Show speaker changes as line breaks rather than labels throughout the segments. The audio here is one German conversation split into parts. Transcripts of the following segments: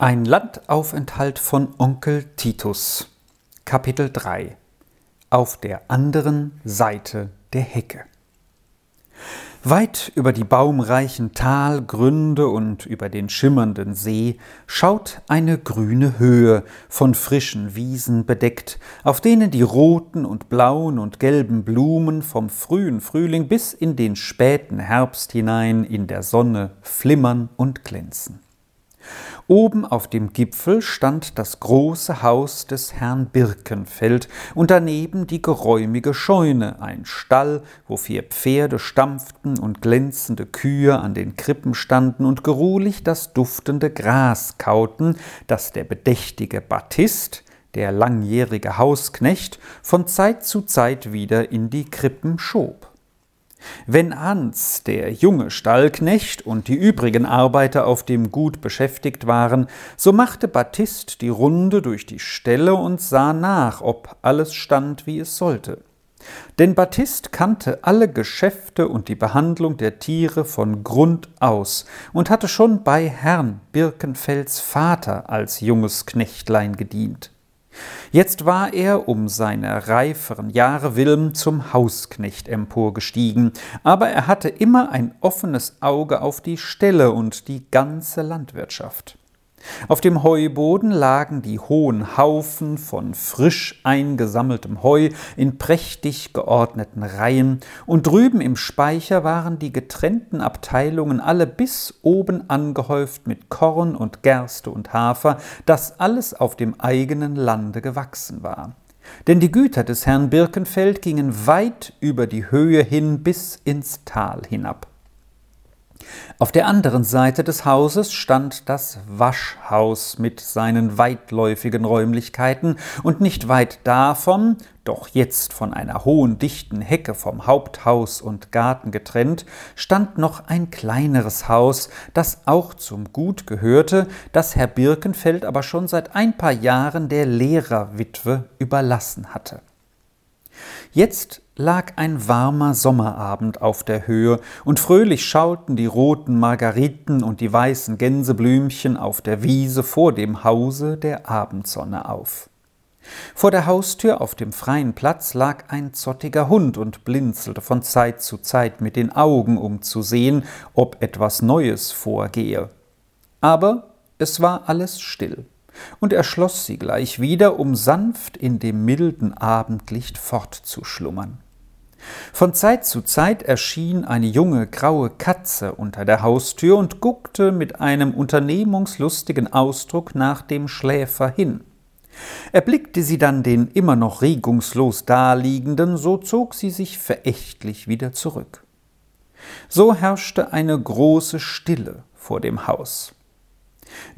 Ein Landaufenthalt von Onkel Titus. Kapitel 3 Auf der anderen Seite der Hecke. Weit über die baumreichen Talgründe und über den schimmernden See schaut eine grüne Höhe, von frischen Wiesen bedeckt, auf denen die roten und blauen und gelben Blumen vom frühen Frühling bis in den späten Herbst hinein in der Sonne flimmern und glänzen. Oben auf dem Gipfel stand das große Haus des Herrn Birkenfeld und daneben die geräumige Scheune, ein Stall, wo vier Pferde stampften und glänzende Kühe an den Krippen standen und geruhlich das duftende Gras kauten, das der bedächtige Baptist, der langjährige Hausknecht, von Zeit zu Zeit wieder in die Krippen schob. Wenn Hans, der junge Stallknecht und die übrigen Arbeiter auf dem Gut beschäftigt waren, so machte Baptist die Runde durch die Ställe und sah nach, ob alles stand, wie es sollte. Denn Baptist kannte alle Geschäfte und die Behandlung der Tiere von Grund aus und hatte schon bei Herrn Birkenfelds Vater als junges Knechtlein gedient. Jetzt war er um seine reiferen Jahre willen zum Hausknecht emporgestiegen, aber er hatte immer ein offenes Auge auf die Ställe und die ganze Landwirtschaft. Auf dem Heuboden lagen die hohen Haufen von frisch eingesammeltem Heu in prächtig geordneten Reihen, und drüben im Speicher waren die getrennten Abteilungen alle bis oben angehäuft mit Korn und Gerste und Hafer, das alles auf dem eigenen Lande gewachsen war. Denn die Güter des Herrn Birkenfeld gingen weit über die Höhe hin bis ins Tal hinab. Auf der anderen Seite des Hauses stand das Waschhaus mit seinen weitläufigen Räumlichkeiten, und nicht weit davon, doch jetzt von einer hohen dichten Hecke vom Haupthaus und Garten getrennt, stand noch ein kleineres Haus, das auch zum Gut gehörte, das Herr Birkenfeld aber schon seit ein paar Jahren der Lehrerwitwe überlassen hatte. Jetzt lag ein warmer Sommerabend auf der Höhe, und fröhlich schauten die roten Margariten und die weißen Gänseblümchen auf der Wiese vor dem Hause der Abendsonne auf. Vor der Haustür auf dem freien Platz lag ein zottiger Hund und blinzelte von Zeit zu Zeit mit den Augen, um zu sehen, ob etwas Neues vorgehe. Aber es war alles still und er schloss sie gleich wieder, um sanft in dem milden Abendlicht fortzuschlummern. Von Zeit zu Zeit erschien eine junge graue Katze unter der Haustür und guckte mit einem unternehmungslustigen Ausdruck nach dem Schläfer hin. Erblickte sie dann den immer noch regungslos daliegenden, so zog sie sich verächtlich wieder zurück. So herrschte eine große Stille vor dem Haus.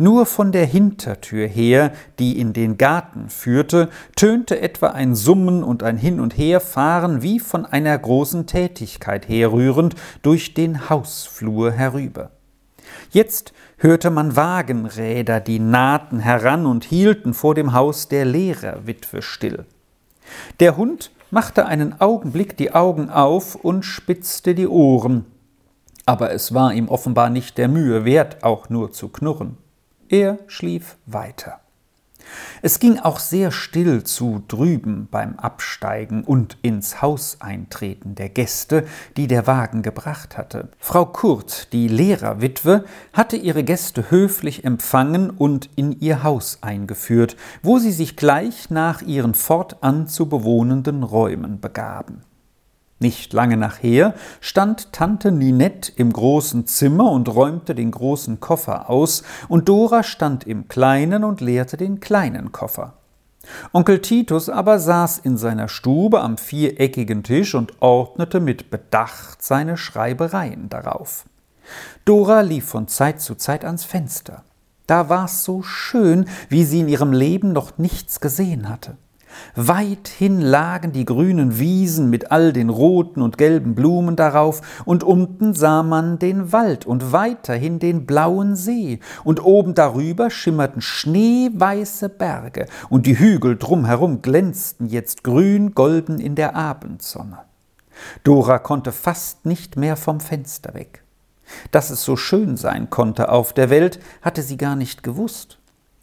Nur von der Hintertür her, die in den Garten führte, tönte etwa ein Summen und ein Hin- und Herfahren wie von einer großen Tätigkeit herrührend durch den Hausflur herüber. Jetzt hörte man Wagenräder, die nahten heran und hielten vor dem Haus der Lehrerwitwe still. Der Hund machte einen Augenblick die Augen auf und spitzte die Ohren, aber es war ihm offenbar nicht der Mühe wert, auch nur zu knurren. Er schlief weiter. Es ging auch sehr still zu drüben beim Absteigen und ins Haus eintreten der Gäste, die der Wagen gebracht hatte. Frau Kurt, die Lehrerwitwe, hatte ihre Gäste höflich empfangen und in ihr Haus eingeführt, wo sie sich gleich nach ihren fortan zu bewohnenden Räumen begaben. Nicht lange nachher stand Tante Ninette im großen Zimmer und räumte den großen Koffer aus, und Dora stand im kleinen und leerte den kleinen Koffer. Onkel Titus aber saß in seiner Stube am viereckigen Tisch und ordnete mit Bedacht seine Schreibereien darauf. Dora lief von Zeit zu Zeit ans Fenster. Da war's so schön, wie sie in ihrem Leben noch nichts gesehen hatte. Weithin lagen die grünen Wiesen mit all den roten und gelben Blumen darauf, und unten sah man den Wald und weiterhin den blauen See, und oben darüber schimmerten schneeweiße Berge, und die Hügel drumherum glänzten jetzt grün-golden in der Abendsonne. Dora konnte fast nicht mehr vom Fenster weg. Dass es so schön sein konnte auf der Welt, hatte sie gar nicht gewusst.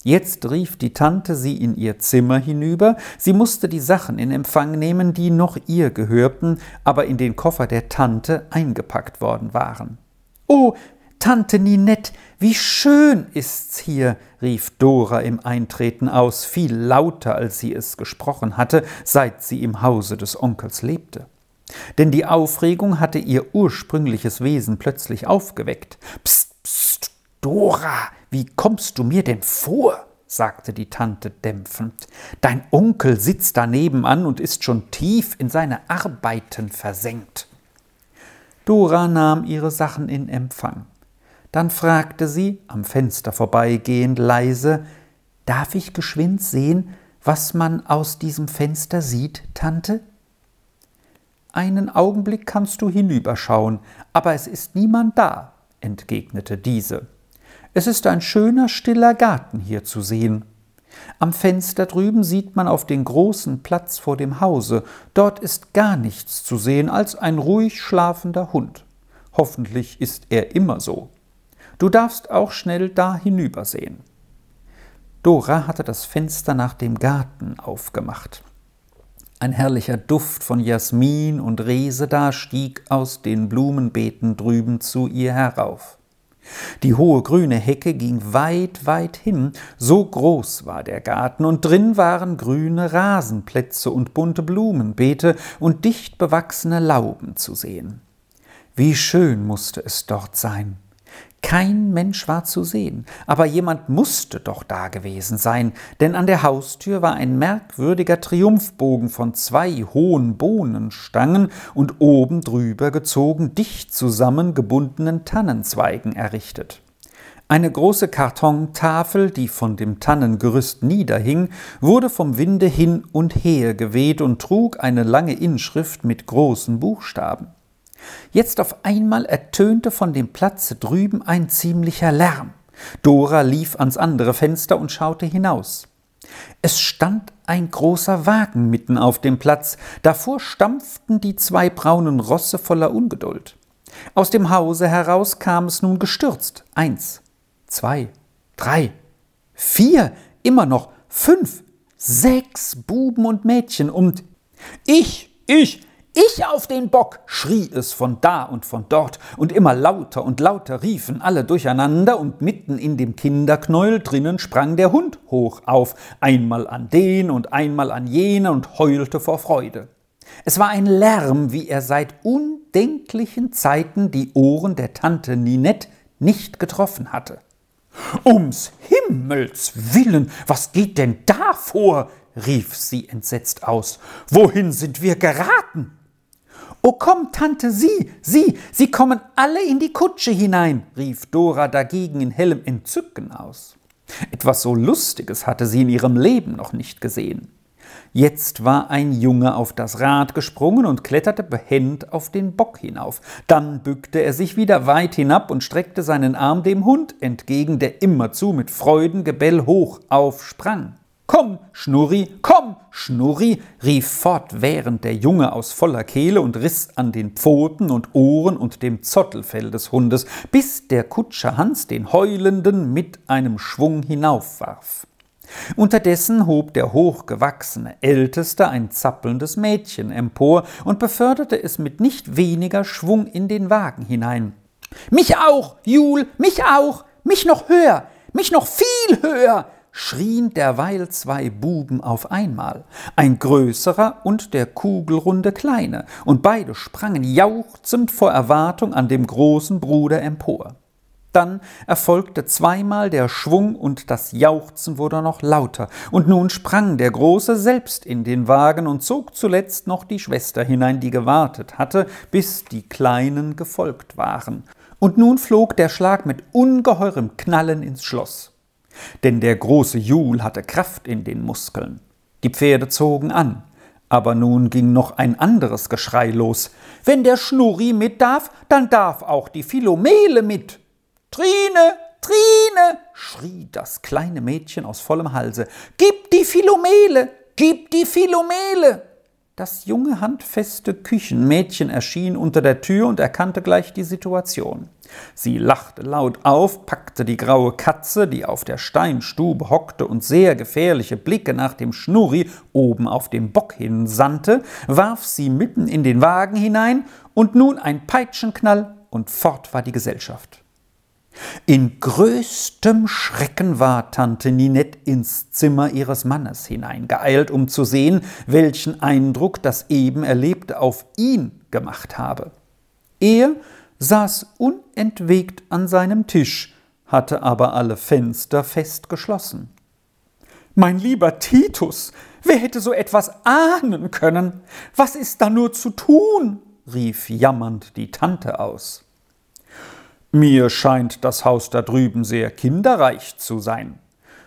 Jetzt rief die Tante sie in ihr Zimmer hinüber, sie musste die Sachen in Empfang nehmen, die noch ihr gehörten, aber in den Koffer der Tante eingepackt worden waren. Oh, Tante Ninette, wie schön ist's hier, rief Dora im Eintreten aus, viel lauter, als sie es gesprochen hatte, seit sie im Hause des Onkels lebte. Denn die Aufregung hatte ihr ursprüngliches Wesen plötzlich aufgeweckt. Psst, psst, Dora, wie kommst du mir denn vor? sagte die Tante dämpfend. Dein Onkel sitzt da nebenan und ist schon tief in seine Arbeiten versenkt. Dora nahm ihre Sachen in Empfang. Dann fragte sie, am Fenster vorbeigehend, leise Darf ich geschwind sehen, was man aus diesem Fenster sieht, Tante? Einen Augenblick kannst du hinüberschauen, aber es ist niemand da, entgegnete diese. Es ist ein schöner, stiller Garten hier zu sehen. Am Fenster drüben sieht man auf den großen Platz vor dem Hause. Dort ist gar nichts zu sehen als ein ruhig schlafender Hund. Hoffentlich ist er immer so. Du darfst auch schnell da hinübersehen. Dora hatte das Fenster nach dem Garten aufgemacht. Ein herrlicher Duft von Jasmin und Reseda stieg aus den Blumenbeeten drüben zu ihr herauf. Die hohe grüne Hecke ging weit, weit hin, so groß war der Garten, und drin waren grüne Rasenplätze und bunte Blumenbeete und dicht bewachsene Lauben zu sehen. Wie schön musste es dort sein. Kein Mensch war zu sehen, aber jemand musste doch da gewesen sein, denn an der Haustür war ein merkwürdiger Triumphbogen von zwei hohen Bohnenstangen und oben drüber gezogen dicht zusammengebundenen Tannenzweigen errichtet. Eine große Kartontafel, die von dem Tannengerüst niederhing, wurde vom Winde hin und her geweht und trug eine lange Inschrift mit großen Buchstaben. Jetzt auf einmal ertönte von dem Platze drüben ein ziemlicher Lärm. Dora lief ans andere Fenster und schaute hinaus. Es stand ein großer Wagen mitten auf dem Platz, davor stampften die zwei braunen Rosse voller Ungeduld. Aus dem Hause heraus kam es nun gestürzt. Eins, zwei, drei, vier, immer noch fünf, sechs Buben und Mädchen und ich, ich, ich auf den Bock! schrie es von da und von dort, und immer lauter und lauter riefen alle durcheinander, und mitten in dem Kinderknäuel drinnen sprang der Hund hoch auf, einmal an den und einmal an jene und heulte vor Freude. Es war ein Lärm, wie er seit undenklichen Zeiten die Ohren der Tante Ninette nicht getroffen hatte. Ums Himmels willen, was geht denn da vor? rief sie entsetzt aus. Wohin sind wir geraten? Oh komm, Tante, Sie, Sie, Sie kommen alle in die Kutsche hinein, rief Dora dagegen in hellem Entzücken aus. Etwas so Lustiges hatte sie in ihrem Leben noch nicht gesehen. Jetzt war ein Junge auf das Rad gesprungen und kletterte behend auf den Bock hinauf. Dann bückte er sich wieder weit hinab und streckte seinen Arm dem Hund entgegen, der immerzu mit Freudengebell hoch aufsprang. Komm, Schnurri, komm, Schnurri, rief fortwährend der Junge aus voller Kehle und riß an den Pfoten und Ohren und dem Zottelfell des Hundes, bis der Kutscher Hans den Heulenden mit einem Schwung hinaufwarf. Unterdessen hob der hochgewachsene Älteste ein zappelndes Mädchen empor und beförderte es mit nicht weniger Schwung in den Wagen hinein. Mich auch, Jul, mich auch, mich noch höher, mich noch viel höher, schrien derweil zwei Buben auf einmal, ein größerer und der kugelrunde kleine, und beide sprangen jauchzend vor Erwartung an dem großen Bruder empor. Dann erfolgte zweimal der Schwung und das Jauchzen wurde noch lauter, und nun sprang der Große selbst in den Wagen und zog zuletzt noch die Schwester hinein, die gewartet hatte, bis die Kleinen gefolgt waren. Und nun flog der Schlag mit ungeheurem Knallen ins Schloss denn der große Jul hatte Kraft in den Muskeln. Die Pferde zogen an, aber nun ging noch ein anderes Geschrei los. Wenn der Schnurri mit darf, dann darf auch die Philomele mit. Trine, Trine, schrie das kleine Mädchen aus vollem Halse. Gib die Philomele, gib die Philomele. Das junge, handfeste Küchenmädchen erschien unter der Tür und erkannte gleich die Situation. Sie lachte laut auf, packte die graue Katze, die auf der Steinstube hockte und sehr gefährliche Blicke nach dem Schnurri oben auf dem Bock hin sandte, warf sie mitten in den Wagen hinein und nun ein Peitschenknall und fort war die Gesellschaft. In größtem Schrecken war Tante Ninette ins Zimmer ihres Mannes hineingeeilt, um zu sehen, welchen Eindruck das eben Erlebte auf ihn gemacht habe. Er saß unentwegt an seinem Tisch, hatte aber alle Fenster fest geschlossen. Mein lieber Titus, wer hätte so etwas ahnen können? Was ist da nur zu tun? rief jammernd die Tante aus. Mir scheint das Haus da drüben sehr kinderreich zu sein.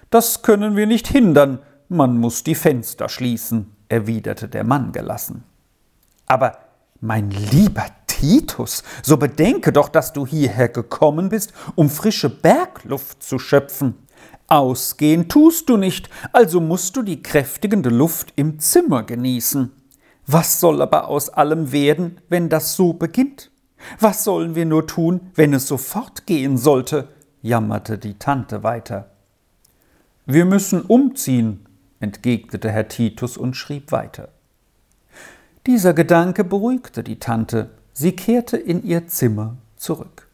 Das können wir nicht hindern, man muss die Fenster schließen, erwiderte der Mann gelassen. Aber, mein lieber Titus, so bedenke doch, dass du hierher gekommen bist, um frische Bergluft zu schöpfen. Ausgehen tust du nicht, also musst du die kräftigende Luft im Zimmer genießen. Was soll aber aus allem werden, wenn das so beginnt? Was sollen wir nur tun, wenn es so fortgehen sollte? jammerte die Tante weiter. Wir müssen umziehen, entgegnete Herr Titus und schrieb weiter. Dieser Gedanke beruhigte die Tante. Sie kehrte in ihr Zimmer zurück.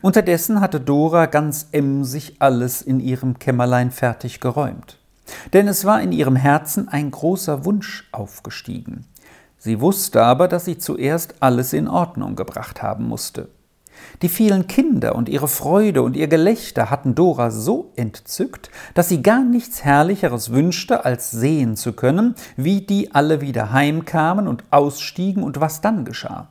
Unterdessen hatte Dora ganz emsig alles in ihrem Kämmerlein fertig geräumt. Denn es war in ihrem Herzen ein großer Wunsch aufgestiegen. Sie wusste aber, dass sie zuerst alles in Ordnung gebracht haben musste. Die vielen Kinder und ihre Freude und ihr Gelächter hatten Dora so entzückt, dass sie gar nichts Herrlicheres wünschte, als sehen zu können, wie die alle wieder heimkamen und ausstiegen und was dann geschah.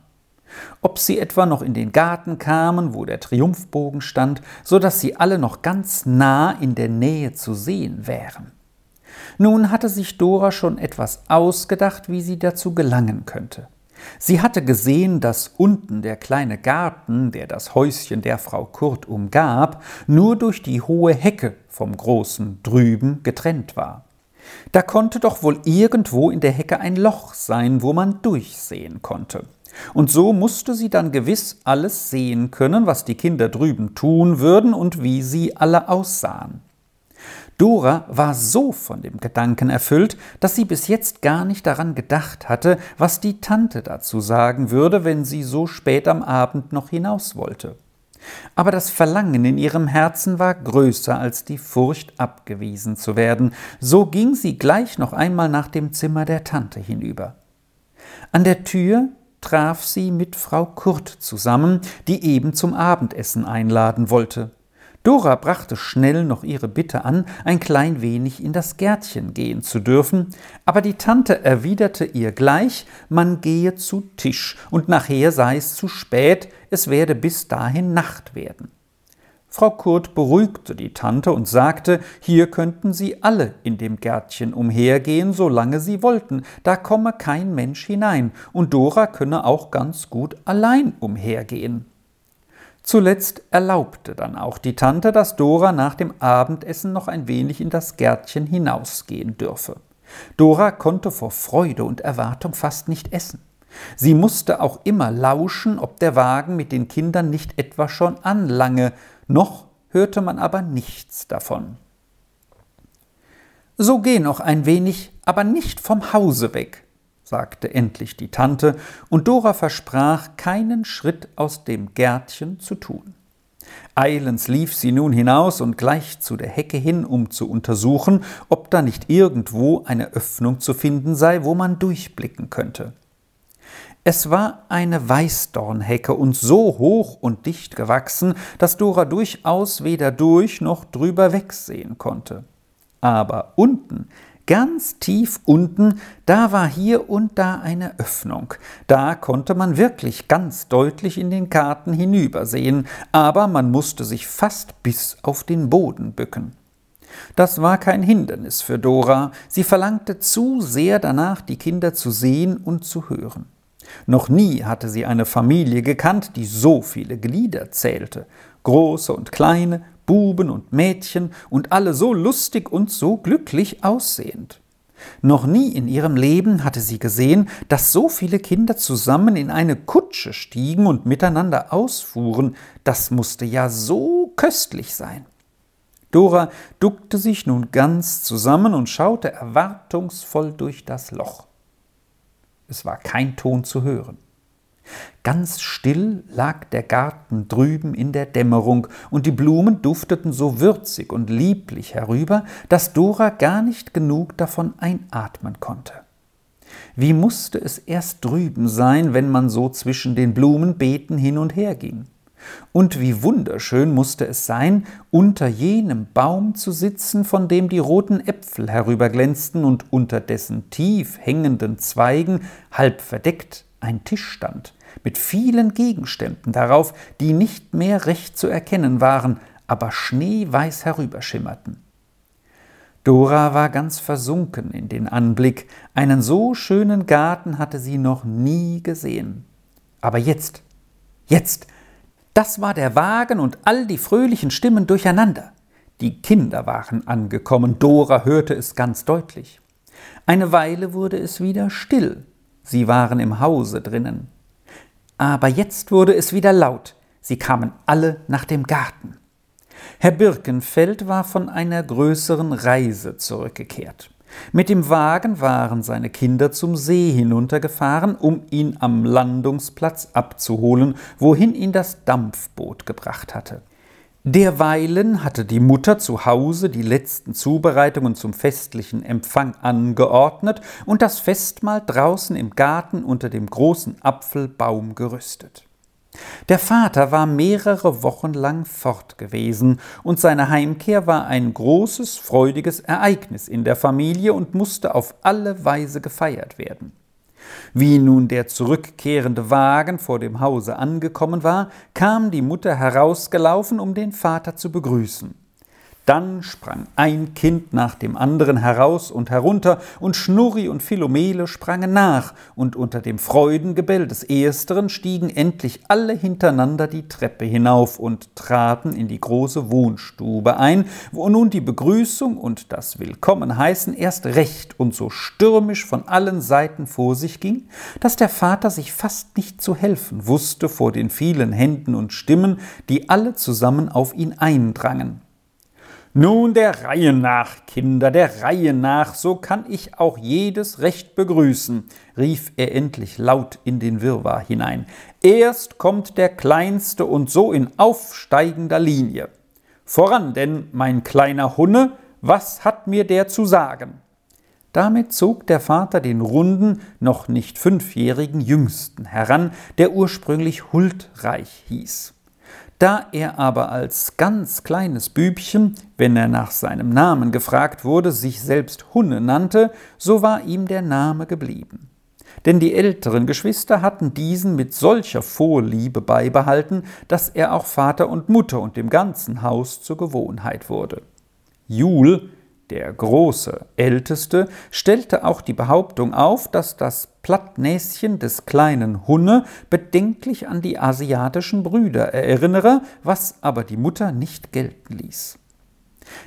Ob sie etwa noch in den Garten kamen, wo der Triumphbogen stand, so dass sie alle noch ganz nah in der Nähe zu sehen wären. Nun hatte sich Dora schon etwas ausgedacht, wie sie dazu gelangen könnte. Sie hatte gesehen, dass unten der kleine Garten, der das Häuschen der Frau Kurt umgab, nur durch die hohe Hecke vom großen drüben getrennt war. Da konnte doch wohl irgendwo in der Hecke ein Loch sein, wo man durchsehen konnte. Und so musste sie dann gewiss alles sehen können, was die Kinder drüben tun würden und wie sie alle aussahen. Dora war so von dem Gedanken erfüllt, dass sie bis jetzt gar nicht daran gedacht hatte, was die Tante dazu sagen würde, wenn sie so spät am Abend noch hinaus wollte. Aber das Verlangen in ihrem Herzen war größer als die Furcht, abgewiesen zu werden, so ging sie gleich noch einmal nach dem Zimmer der Tante hinüber. An der Tür traf sie mit Frau Kurt zusammen, die eben zum Abendessen einladen wollte. Dora brachte schnell noch ihre Bitte an, ein klein wenig in das Gärtchen gehen zu dürfen, aber die Tante erwiderte ihr gleich, man gehe zu Tisch, und nachher sei es zu spät, es werde bis dahin Nacht werden. Frau Kurt beruhigte die Tante und sagte, hier könnten sie alle in dem Gärtchen umhergehen, solange sie wollten, da komme kein Mensch hinein, und Dora könne auch ganz gut allein umhergehen. Zuletzt erlaubte dann auch die Tante, dass Dora nach dem Abendessen noch ein wenig in das Gärtchen hinausgehen dürfe. Dora konnte vor Freude und Erwartung fast nicht essen. Sie musste auch immer lauschen, ob der Wagen mit den Kindern nicht etwa schon anlange, noch hörte man aber nichts davon. So geh noch ein wenig, aber nicht vom Hause weg, sagte endlich die Tante, und Dora versprach, keinen Schritt aus dem Gärtchen zu tun. Eilends lief sie nun hinaus und gleich zu der Hecke hin, um zu untersuchen, ob da nicht irgendwo eine Öffnung zu finden sei, wo man durchblicken könnte. Es war eine Weißdornhecke und so hoch und dicht gewachsen, dass Dora durchaus weder durch noch drüber wegsehen konnte. Aber unten Ganz tief unten, da war hier und da eine Öffnung. Da konnte man wirklich ganz deutlich in den Karten hinübersehen, aber man musste sich fast bis auf den Boden bücken. Das war kein Hindernis für Dora, sie verlangte zu sehr danach, die Kinder zu sehen und zu hören. Noch nie hatte sie eine Familie gekannt, die so viele Glieder zählte, große und kleine, Buben und Mädchen und alle so lustig und so glücklich aussehend. Noch nie in ihrem Leben hatte sie gesehen, dass so viele Kinder zusammen in eine Kutsche stiegen und miteinander ausfuhren. Das musste ja so köstlich sein. Dora duckte sich nun ganz zusammen und schaute erwartungsvoll durch das Loch. Es war kein Ton zu hören. Ganz still lag der Garten drüben in der Dämmerung, und die Blumen dufteten so würzig und lieblich herüber, dass Dora gar nicht genug davon einatmen konnte. Wie musste es erst drüben sein, wenn man so zwischen den Blumenbeeten hin und her ging? Und wie wunderschön musste es sein, unter jenem Baum zu sitzen, von dem die roten Äpfel herüberglänzten und unter dessen tief hängenden Zweigen, halb verdeckt, ein Tisch stand, mit vielen Gegenständen darauf, die nicht mehr recht zu erkennen waren, aber schneeweiß herüberschimmerten. Dora war ganz versunken in den Anblick, einen so schönen Garten hatte sie noch nie gesehen. Aber jetzt, jetzt, das war der Wagen und all die fröhlichen Stimmen durcheinander. Die Kinder waren angekommen, Dora hörte es ganz deutlich. Eine Weile wurde es wieder still, sie waren im Hause drinnen. Aber jetzt wurde es wieder laut, sie kamen alle nach dem Garten. Herr Birkenfeld war von einer größeren Reise zurückgekehrt. Mit dem Wagen waren seine Kinder zum See hinuntergefahren, um ihn am Landungsplatz abzuholen, wohin ihn das Dampfboot gebracht hatte. Derweilen hatte die Mutter zu Hause die letzten Zubereitungen zum festlichen Empfang angeordnet und das Festmahl draußen im Garten unter dem großen Apfelbaum gerüstet. Der Vater war mehrere Wochen lang fort gewesen, und seine Heimkehr war ein großes, freudiges Ereignis in der Familie und musste auf alle Weise gefeiert werden. Wie nun der zurückkehrende Wagen vor dem Hause angekommen war, kam die Mutter herausgelaufen, um den Vater zu begrüßen. Dann sprang ein Kind nach dem anderen heraus und herunter, und Schnurri und Philomele sprangen nach, und unter dem Freudengebell des Ersteren stiegen endlich alle hintereinander die Treppe hinauf und traten in die große Wohnstube ein, wo nun die Begrüßung und das Willkommenheißen erst recht und so stürmisch von allen Seiten vor sich ging, dass der Vater sich fast nicht zu helfen wusste vor den vielen Händen und Stimmen, die alle zusammen auf ihn eindrangen. Nun der Reihe nach, Kinder, der Reihe nach, so kann ich auch jedes recht begrüßen, rief er endlich laut in den Wirrwarr hinein. Erst kommt der Kleinste und so in aufsteigender Linie. Voran denn, mein kleiner Hunne, was hat mir der zu sagen? Damit zog der Vater den runden, noch nicht fünfjährigen Jüngsten heran, der ursprünglich Huldreich hieß. Da er aber als ganz kleines Bübchen, wenn er nach seinem Namen gefragt wurde, sich selbst Hunne nannte, so war ihm der Name geblieben. Denn die älteren Geschwister hatten diesen mit solcher Vorliebe beibehalten, dass er auch Vater und Mutter und dem ganzen Haus zur Gewohnheit wurde. Jul der große Älteste stellte auch die Behauptung auf, dass das Plattnäschen des kleinen Hunne bedenklich an die asiatischen Brüder erinnere, was aber die Mutter nicht gelten ließ.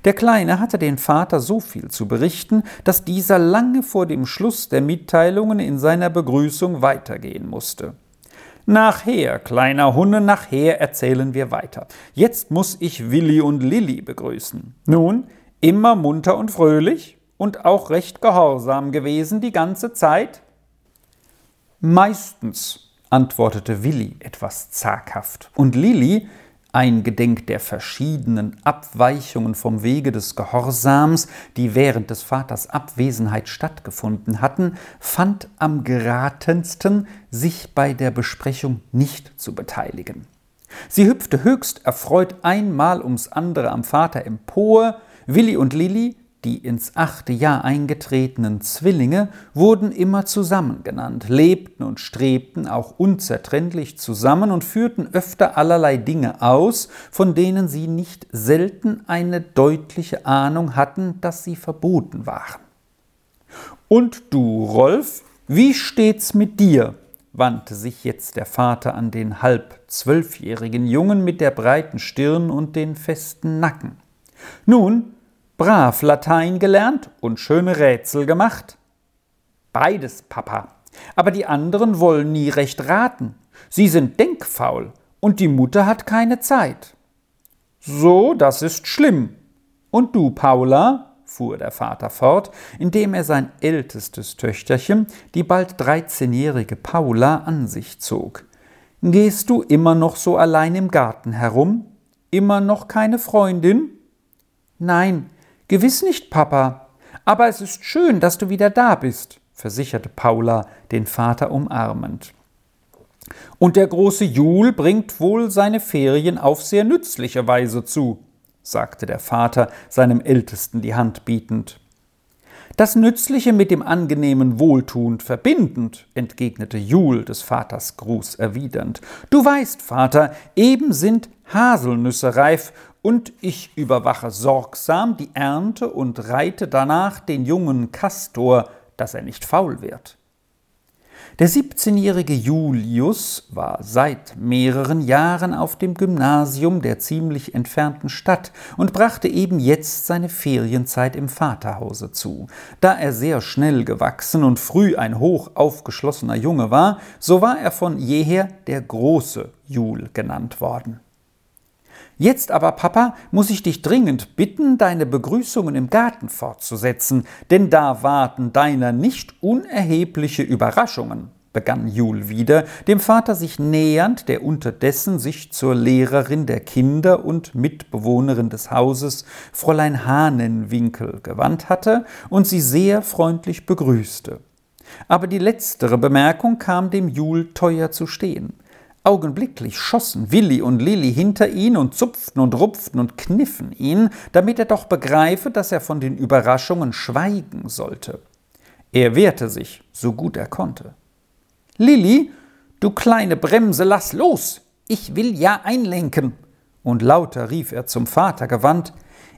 Der Kleine hatte den Vater so viel zu berichten, dass dieser lange vor dem Schluss der Mitteilungen in seiner Begrüßung weitergehen musste. Nachher, kleiner Hunne, nachher erzählen wir weiter. Jetzt muss ich Willi und Lilli begrüßen. Nun, immer munter und fröhlich und auch recht gehorsam gewesen die ganze Zeit? Meistens, antwortete Willi etwas zaghaft, und Lilli, eingedenk der verschiedenen Abweichungen vom Wege des Gehorsams, die während des Vaters Abwesenheit stattgefunden hatten, fand am geratensten, sich bei der Besprechung nicht zu beteiligen. Sie hüpfte höchst erfreut einmal ums andere am Vater empor, Willi und Lilli, die ins achte Jahr eingetretenen Zwillinge, wurden immer zusammen genannt, lebten und strebten auch unzertrennlich zusammen und führten öfter allerlei Dinge aus, von denen sie nicht selten eine deutliche Ahnung hatten, dass sie verboten waren. Und du, Rolf, wie steht's mit dir? wandte sich jetzt der Vater an den halb zwölfjährigen Jungen mit der breiten Stirn und den festen Nacken. Nun, brav Latein gelernt und schöne Rätsel gemacht? Beides, Papa. Aber die anderen wollen nie recht raten. Sie sind denkfaul und die Mutter hat keine Zeit. So, das ist schlimm. Und du, Paula? fuhr der Vater fort, indem er sein ältestes Töchterchen, die bald dreizehnjährige Paula, an sich zog. Gehst du immer noch so allein im Garten herum? Immer noch keine Freundin? Nein, gewiss nicht, Papa. Aber es ist schön, dass du wieder da bist, versicherte Paula, den Vater umarmend. Und der große Jul bringt wohl seine Ferien auf sehr nützliche Weise zu, sagte der Vater seinem Ältesten die Hand bietend. Das Nützliche mit dem Angenehmen wohltuend verbindend, entgegnete Jul des Vaters Gruß erwidernd. Du weißt, Vater, eben sind Haselnüsse reif, und ich überwache sorgsam die Ernte und reite danach den jungen Kastor, dass er nicht faul wird. Der 17-jährige Julius war seit mehreren Jahren auf dem Gymnasium der ziemlich entfernten Stadt und brachte eben jetzt seine Ferienzeit im Vaterhause zu. Da er sehr schnell gewachsen und früh ein hoch aufgeschlossener Junge war, so war er von jeher der große Jul genannt worden. Jetzt aber, Papa, muss ich dich dringend bitten, deine Begrüßungen im Garten fortzusetzen, denn da warten deiner nicht unerhebliche Überraschungen, begann Jul wieder, dem Vater sich nähernd, der unterdessen sich zur Lehrerin der Kinder und Mitbewohnerin des Hauses, Fräulein Hahnenwinkel, gewandt hatte und sie sehr freundlich begrüßte. Aber die letztere Bemerkung kam dem Jul teuer zu stehen. Augenblicklich schossen Willi und Lilli hinter ihn und zupften und rupften und kniffen ihn, damit er doch begreife, dass er von den Überraschungen schweigen sollte. Er wehrte sich, so gut er konnte. Lilli, du kleine Bremse, lass los! Ich will ja einlenken! Und lauter rief er zum Vater gewandt,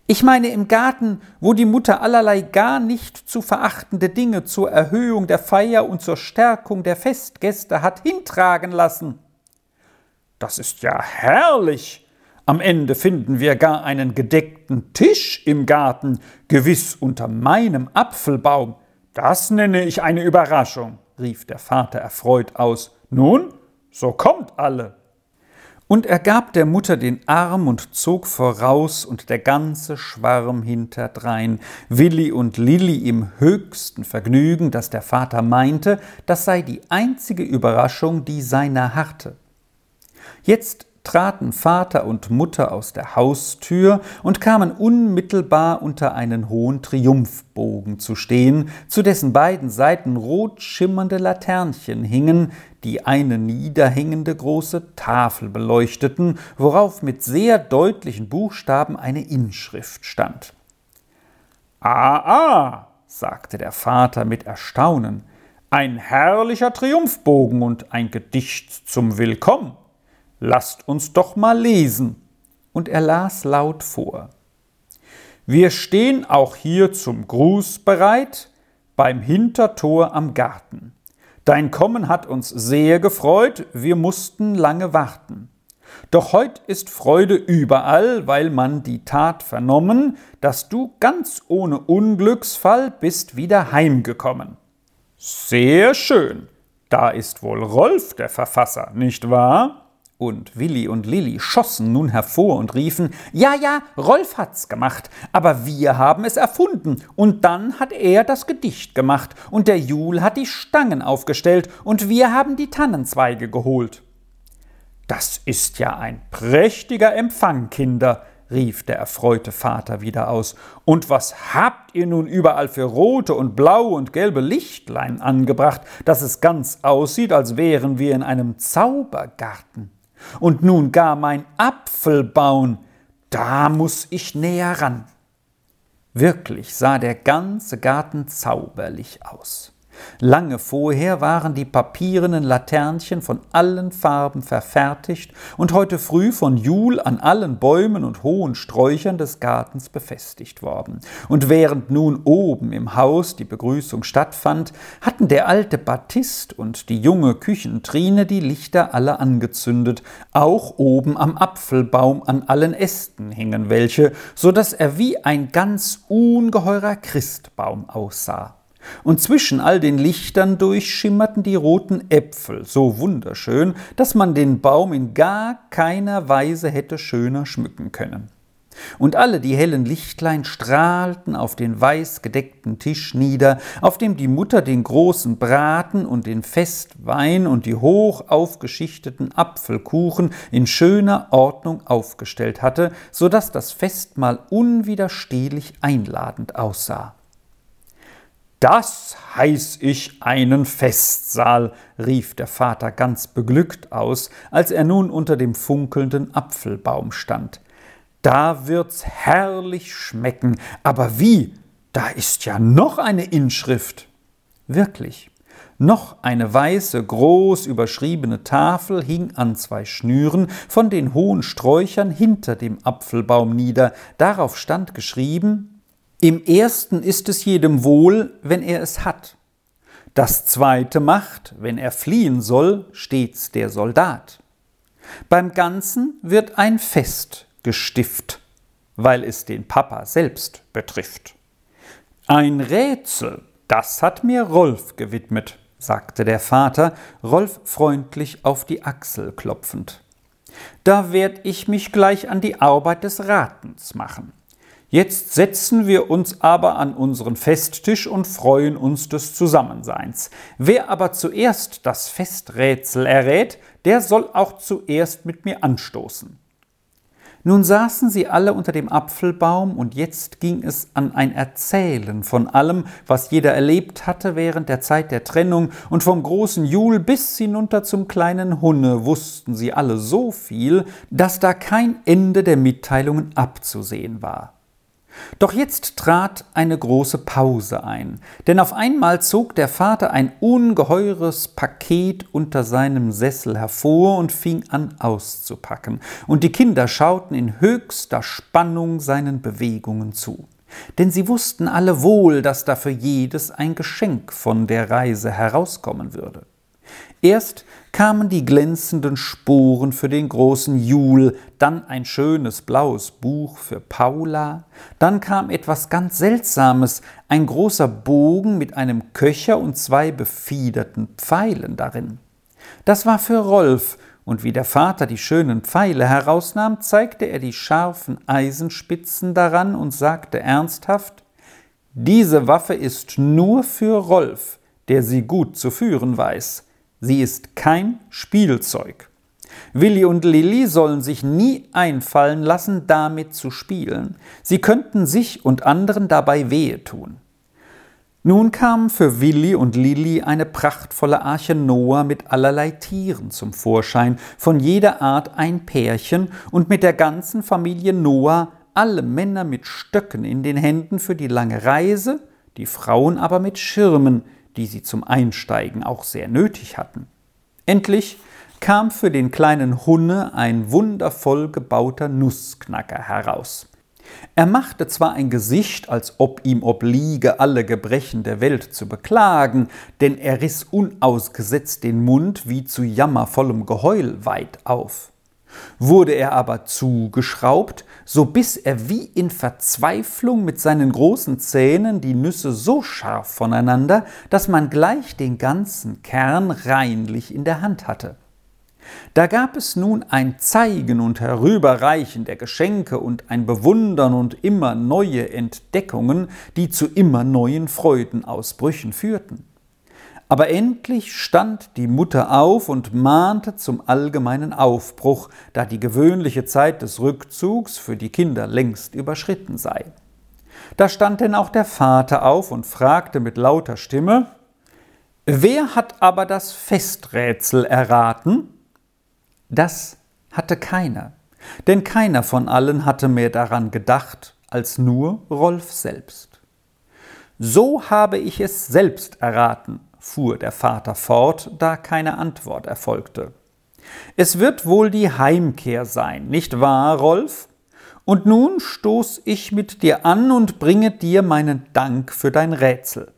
ich meine im Garten, wo die Mutter allerlei gar nicht zu verachtende Dinge zur Erhöhung der Feier und zur Stärkung der Festgäste hat hintragen lassen. Das ist ja herrlich. Am Ende finden wir gar einen gedeckten Tisch im Garten, gewiss unter meinem Apfelbaum. Das nenne ich eine Überraschung, rief der Vater erfreut aus. Nun, so kommt alle. Und er gab der Mutter den Arm und zog voraus und der ganze Schwarm hinterdrein, Willi und Lilli im höchsten Vergnügen, dass der Vater meinte, das sei die einzige Überraschung, die seiner harrte. Jetzt traten Vater und Mutter aus der Haustür und kamen unmittelbar unter einen hohen Triumphbogen zu stehen, zu dessen beiden Seiten rot schimmernde Laternchen hingen, die eine niederhängende große Tafel beleuchteten, worauf mit sehr deutlichen Buchstaben eine Inschrift stand. Ah, ah, sagte der Vater mit Erstaunen, ein herrlicher Triumphbogen und ein Gedicht zum Willkommen. Lasst uns doch mal lesen. Und er las laut vor. Wir stehen auch hier zum Gruß bereit beim Hintertor am Garten. Dein Kommen hat uns sehr gefreut, wir mussten lange warten. Doch heut ist Freude überall, weil man die Tat vernommen, dass du ganz ohne Unglücksfall bist wieder heimgekommen. Sehr schön. Da ist wohl Rolf der Verfasser, nicht wahr? Und Willi und Lilli schossen nun hervor und riefen, ja, ja, Rolf hat's gemacht, aber wir haben es erfunden, und dann hat er das Gedicht gemacht, und der Jul hat die Stangen aufgestellt, und wir haben die Tannenzweige geholt. Das ist ja ein prächtiger Empfang, Kinder, rief der erfreute Vater wieder aus. Und was habt ihr nun überall für rote und blaue und gelbe Lichtlein angebracht, dass es ganz aussieht, als wären wir in einem Zaubergarten? Und nun gar mein Apfelbaum, da muss ich näher ran. Wirklich sah der ganze Garten zauberlich aus. Lange vorher waren die papierenen Laternchen von allen Farben verfertigt und heute früh von Jul an allen Bäumen und hohen Sträuchern des Gartens befestigt worden. Und während nun oben im Haus die Begrüßung stattfand, hatten der alte Baptist und die junge Küchentrine die Lichter alle angezündet, auch oben am Apfelbaum an allen Ästen hingen welche, so dass er wie ein ganz ungeheurer Christbaum aussah. Und zwischen all den Lichtern durchschimmerten die roten Äpfel so wunderschön, dass man den Baum in gar keiner Weise hätte schöner schmücken können. Und alle die hellen Lichtlein strahlten auf den weiß gedeckten Tisch nieder, auf dem die Mutter den großen Braten und den Festwein und die hoch aufgeschichteten Apfelkuchen in schöner Ordnung aufgestellt hatte, so dass das Festmahl unwiderstehlich einladend aussah. Das heiß ich einen Festsaal, rief der Vater ganz beglückt aus, als er nun unter dem funkelnden Apfelbaum stand. Da wird's herrlich schmecken, aber wie? Da ist ja noch eine Inschrift. Wirklich. Noch eine weiße, groß überschriebene Tafel hing an zwei Schnüren von den hohen Sträuchern hinter dem Apfelbaum nieder. Darauf stand geschrieben im ersten ist es jedem wohl, wenn er es hat. Das zweite macht, wenn er fliehen soll, stets der Soldat. Beim Ganzen wird ein Fest gestift, weil es den Papa selbst betrifft. Ein Rätsel, das hat mir Rolf gewidmet, sagte der Vater, Rolf freundlich auf die Achsel klopfend. Da werd ich mich gleich an die Arbeit des Ratens machen. Jetzt setzen wir uns aber an unseren Festtisch und freuen uns des Zusammenseins. Wer aber zuerst das Festrätsel errät, der soll auch zuerst mit mir anstoßen. Nun saßen sie alle unter dem Apfelbaum, und jetzt ging es an ein Erzählen von allem, was jeder erlebt hatte während der Zeit der Trennung, und vom großen Jul bis hinunter zum kleinen Hunne wussten sie alle so viel, dass da kein Ende der Mitteilungen abzusehen war. Doch jetzt trat eine große Pause ein, denn auf einmal zog der Vater ein ungeheures Paket unter seinem Sessel hervor und fing an auszupacken, und die Kinder schauten in höchster Spannung seinen Bewegungen zu. Denn sie wussten alle wohl, dass da für jedes ein Geschenk von der Reise herauskommen würde. Erst kamen die glänzenden Sporen für den großen Jul, dann ein schönes blaues Buch für Paula, dann kam etwas ganz Seltsames, ein großer Bogen mit einem Köcher und zwei befiederten Pfeilen darin. Das war für Rolf, und wie der Vater die schönen Pfeile herausnahm, zeigte er die scharfen Eisenspitzen daran und sagte ernsthaft Diese Waffe ist nur für Rolf, der sie gut zu führen weiß. Sie ist kein Spielzeug. Willi und Lilli sollen sich nie einfallen lassen, damit zu spielen. Sie könnten sich und anderen dabei wehe tun. Nun kam für Willi und Lilli eine prachtvolle Arche Noah mit allerlei Tieren zum Vorschein, von jeder Art ein Pärchen und mit der ganzen Familie Noah alle Männer mit Stöcken in den Händen für die lange Reise, die Frauen aber mit Schirmen, die sie zum Einsteigen auch sehr nötig hatten. Endlich kam für den kleinen Hunne ein wundervoll gebauter Nussknacker heraus. Er machte zwar ein Gesicht, als ob ihm obliege, alle Gebrechen der Welt zu beklagen, denn er riß unausgesetzt den Mund wie zu jammervollem Geheul weit auf. Wurde er aber zugeschraubt, so biss er wie in Verzweiflung mit seinen großen Zähnen die Nüsse so scharf voneinander, dass man gleich den ganzen Kern reinlich in der Hand hatte. Da gab es nun ein Zeigen und Herüberreichen der Geschenke und ein Bewundern und immer neue Entdeckungen, die zu immer neuen Freudenausbrüchen führten. Aber endlich stand die Mutter auf und mahnte zum allgemeinen Aufbruch, da die gewöhnliche Zeit des Rückzugs für die Kinder längst überschritten sei. Da stand denn auch der Vater auf und fragte mit lauter Stimme Wer hat aber das Festrätsel erraten? Das hatte keiner, denn keiner von allen hatte mehr daran gedacht als nur Rolf selbst. So habe ich es selbst erraten, fuhr der Vater fort, da keine Antwort erfolgte. Es wird wohl die Heimkehr sein, nicht wahr, Rolf? Und nun stoß ich mit dir an und bringe dir meinen Dank für dein Rätsel.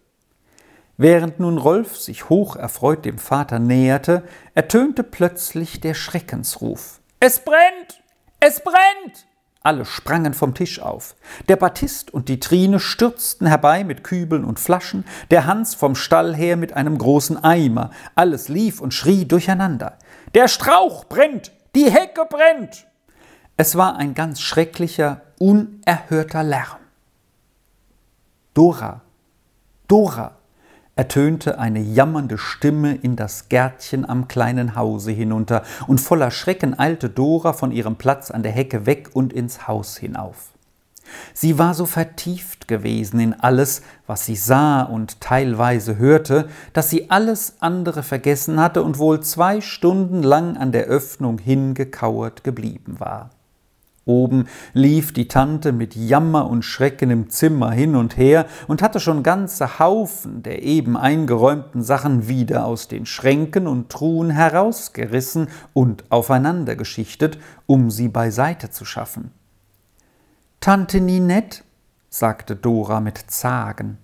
Während nun Rolf sich hoch erfreut dem Vater näherte, ertönte plötzlich der Schreckensruf. Es brennt! Es brennt! Alle sprangen vom Tisch auf. Der Batist und die Trine stürzten herbei mit Kübeln und Flaschen, der Hans vom Stall her mit einem großen Eimer. Alles lief und schrie durcheinander. Der Strauch brennt! Die Hecke brennt! Es war ein ganz schrecklicher, unerhörter Lärm. Dora, Dora, ertönte eine jammernde Stimme in das Gärtchen am kleinen Hause hinunter, und voller Schrecken eilte Dora von ihrem Platz an der Hecke weg und ins Haus hinauf. Sie war so vertieft gewesen in alles, was sie sah und teilweise hörte, dass sie alles andere vergessen hatte und wohl zwei Stunden lang an der Öffnung hingekauert geblieben war. Oben lief die Tante mit Jammer und Schrecken im Zimmer hin und her und hatte schon ganze Haufen der eben eingeräumten Sachen wieder aus den Schränken und Truhen herausgerissen und aufeinandergeschichtet, um sie beiseite zu schaffen. Tante Ninette, sagte Dora mit Zagen,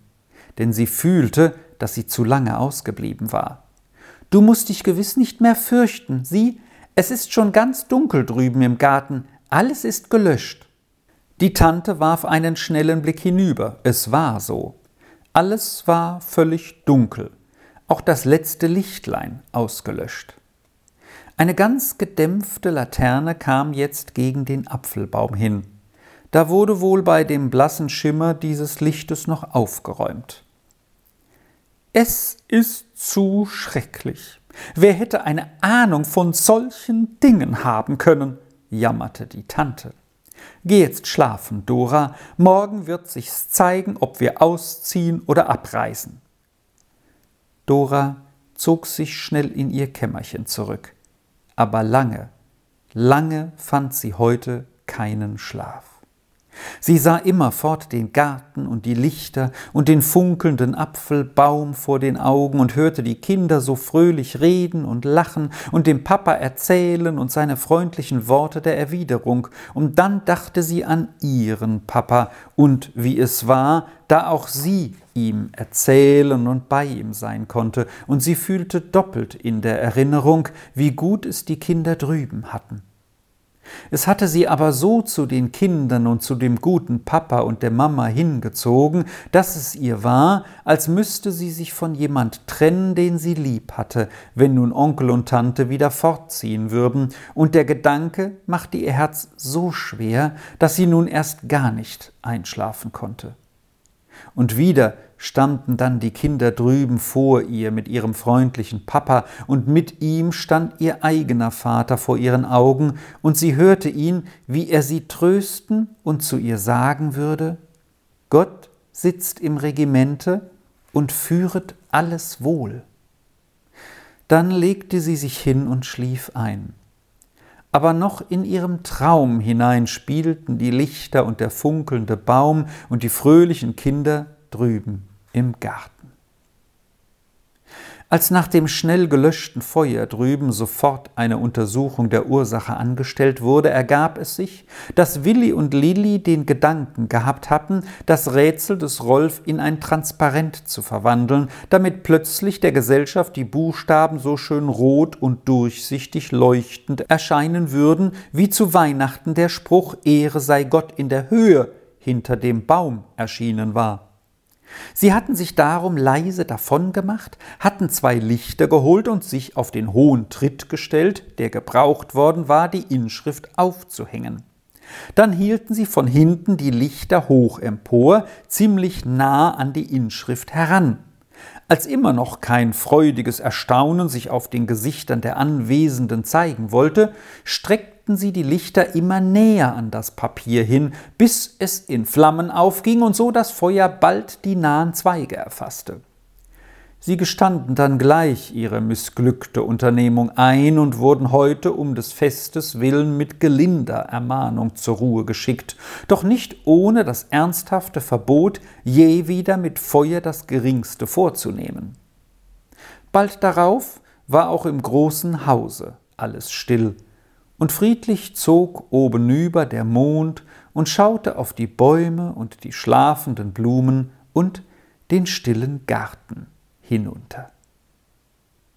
denn sie fühlte, dass sie zu lange ausgeblieben war. Du musst dich gewiss nicht mehr fürchten. Sieh, es ist schon ganz dunkel drüben im Garten, alles ist gelöscht. Die Tante warf einen schnellen Blick hinüber. Es war so. Alles war völlig dunkel, auch das letzte Lichtlein ausgelöscht. Eine ganz gedämpfte Laterne kam jetzt gegen den Apfelbaum hin. Da wurde wohl bei dem blassen Schimmer dieses Lichtes noch aufgeräumt. Es ist zu schrecklich. Wer hätte eine Ahnung von solchen Dingen haben können? Jammerte die Tante. Geh jetzt schlafen, Dora, morgen wird sich's zeigen, ob wir ausziehen oder abreisen. Dora zog sich schnell in ihr Kämmerchen zurück, aber lange, lange fand sie heute keinen Schlaf. Sie sah immerfort den Garten und die Lichter und den funkelnden Apfelbaum vor den Augen und hörte die Kinder so fröhlich reden und lachen und dem Papa erzählen und seine freundlichen Worte der Erwiderung, und dann dachte sie an ihren Papa und wie es war, da auch sie ihm erzählen und bei ihm sein konnte, und sie fühlte doppelt in der Erinnerung, wie gut es die Kinder drüben hatten. Es hatte sie aber so zu den Kindern und zu dem guten Papa und der Mama hingezogen, dass es ihr war, als müsste sie sich von jemand trennen, den sie lieb hatte, wenn nun Onkel und Tante wieder fortziehen würden, und der Gedanke machte ihr Herz so schwer, dass sie nun erst gar nicht einschlafen konnte. Und wieder standen dann die Kinder drüben vor ihr mit ihrem freundlichen Papa, und mit ihm stand ihr eigener Vater vor ihren Augen, und sie hörte ihn, wie er sie trösten und zu ihr sagen würde Gott sitzt im Regimente und führet alles wohl. Dann legte sie sich hin und schlief ein aber noch in ihrem Traum hinein spielten die Lichter und der funkelnde Baum und die fröhlichen Kinder drüben im Garten. Als nach dem schnell gelöschten Feuer drüben sofort eine Untersuchung der Ursache angestellt wurde, ergab es sich, dass Willi und Lilli den Gedanken gehabt hatten, das Rätsel des Rolf in ein Transparent zu verwandeln, damit plötzlich der Gesellschaft die Buchstaben so schön rot und durchsichtig leuchtend erscheinen würden, wie zu Weihnachten der Spruch Ehre sei Gott in der Höhe hinter dem Baum erschienen war. Sie hatten sich darum leise davongemacht, hatten zwei Lichter geholt und sich auf den hohen Tritt gestellt, der gebraucht worden war, die Inschrift aufzuhängen. Dann hielten sie von hinten die Lichter hoch empor, ziemlich nah an die Inschrift heran. Als immer noch kein freudiges Erstaunen sich auf den Gesichtern der Anwesenden zeigen wollte, streckten sie die Lichter immer näher an das Papier hin, bis es in Flammen aufging und so das Feuer bald die nahen Zweige erfasste. Sie gestanden dann gleich ihre missglückte Unternehmung ein und wurden heute um des Festes willen mit gelinder Ermahnung zur Ruhe geschickt, doch nicht ohne das ernsthafte Verbot, je wieder mit Feuer das Geringste vorzunehmen. Bald darauf war auch im großen Hause alles still, und friedlich zog obenüber der Mond und schaute auf die Bäume und die schlafenden Blumen und den stillen Garten hinunter.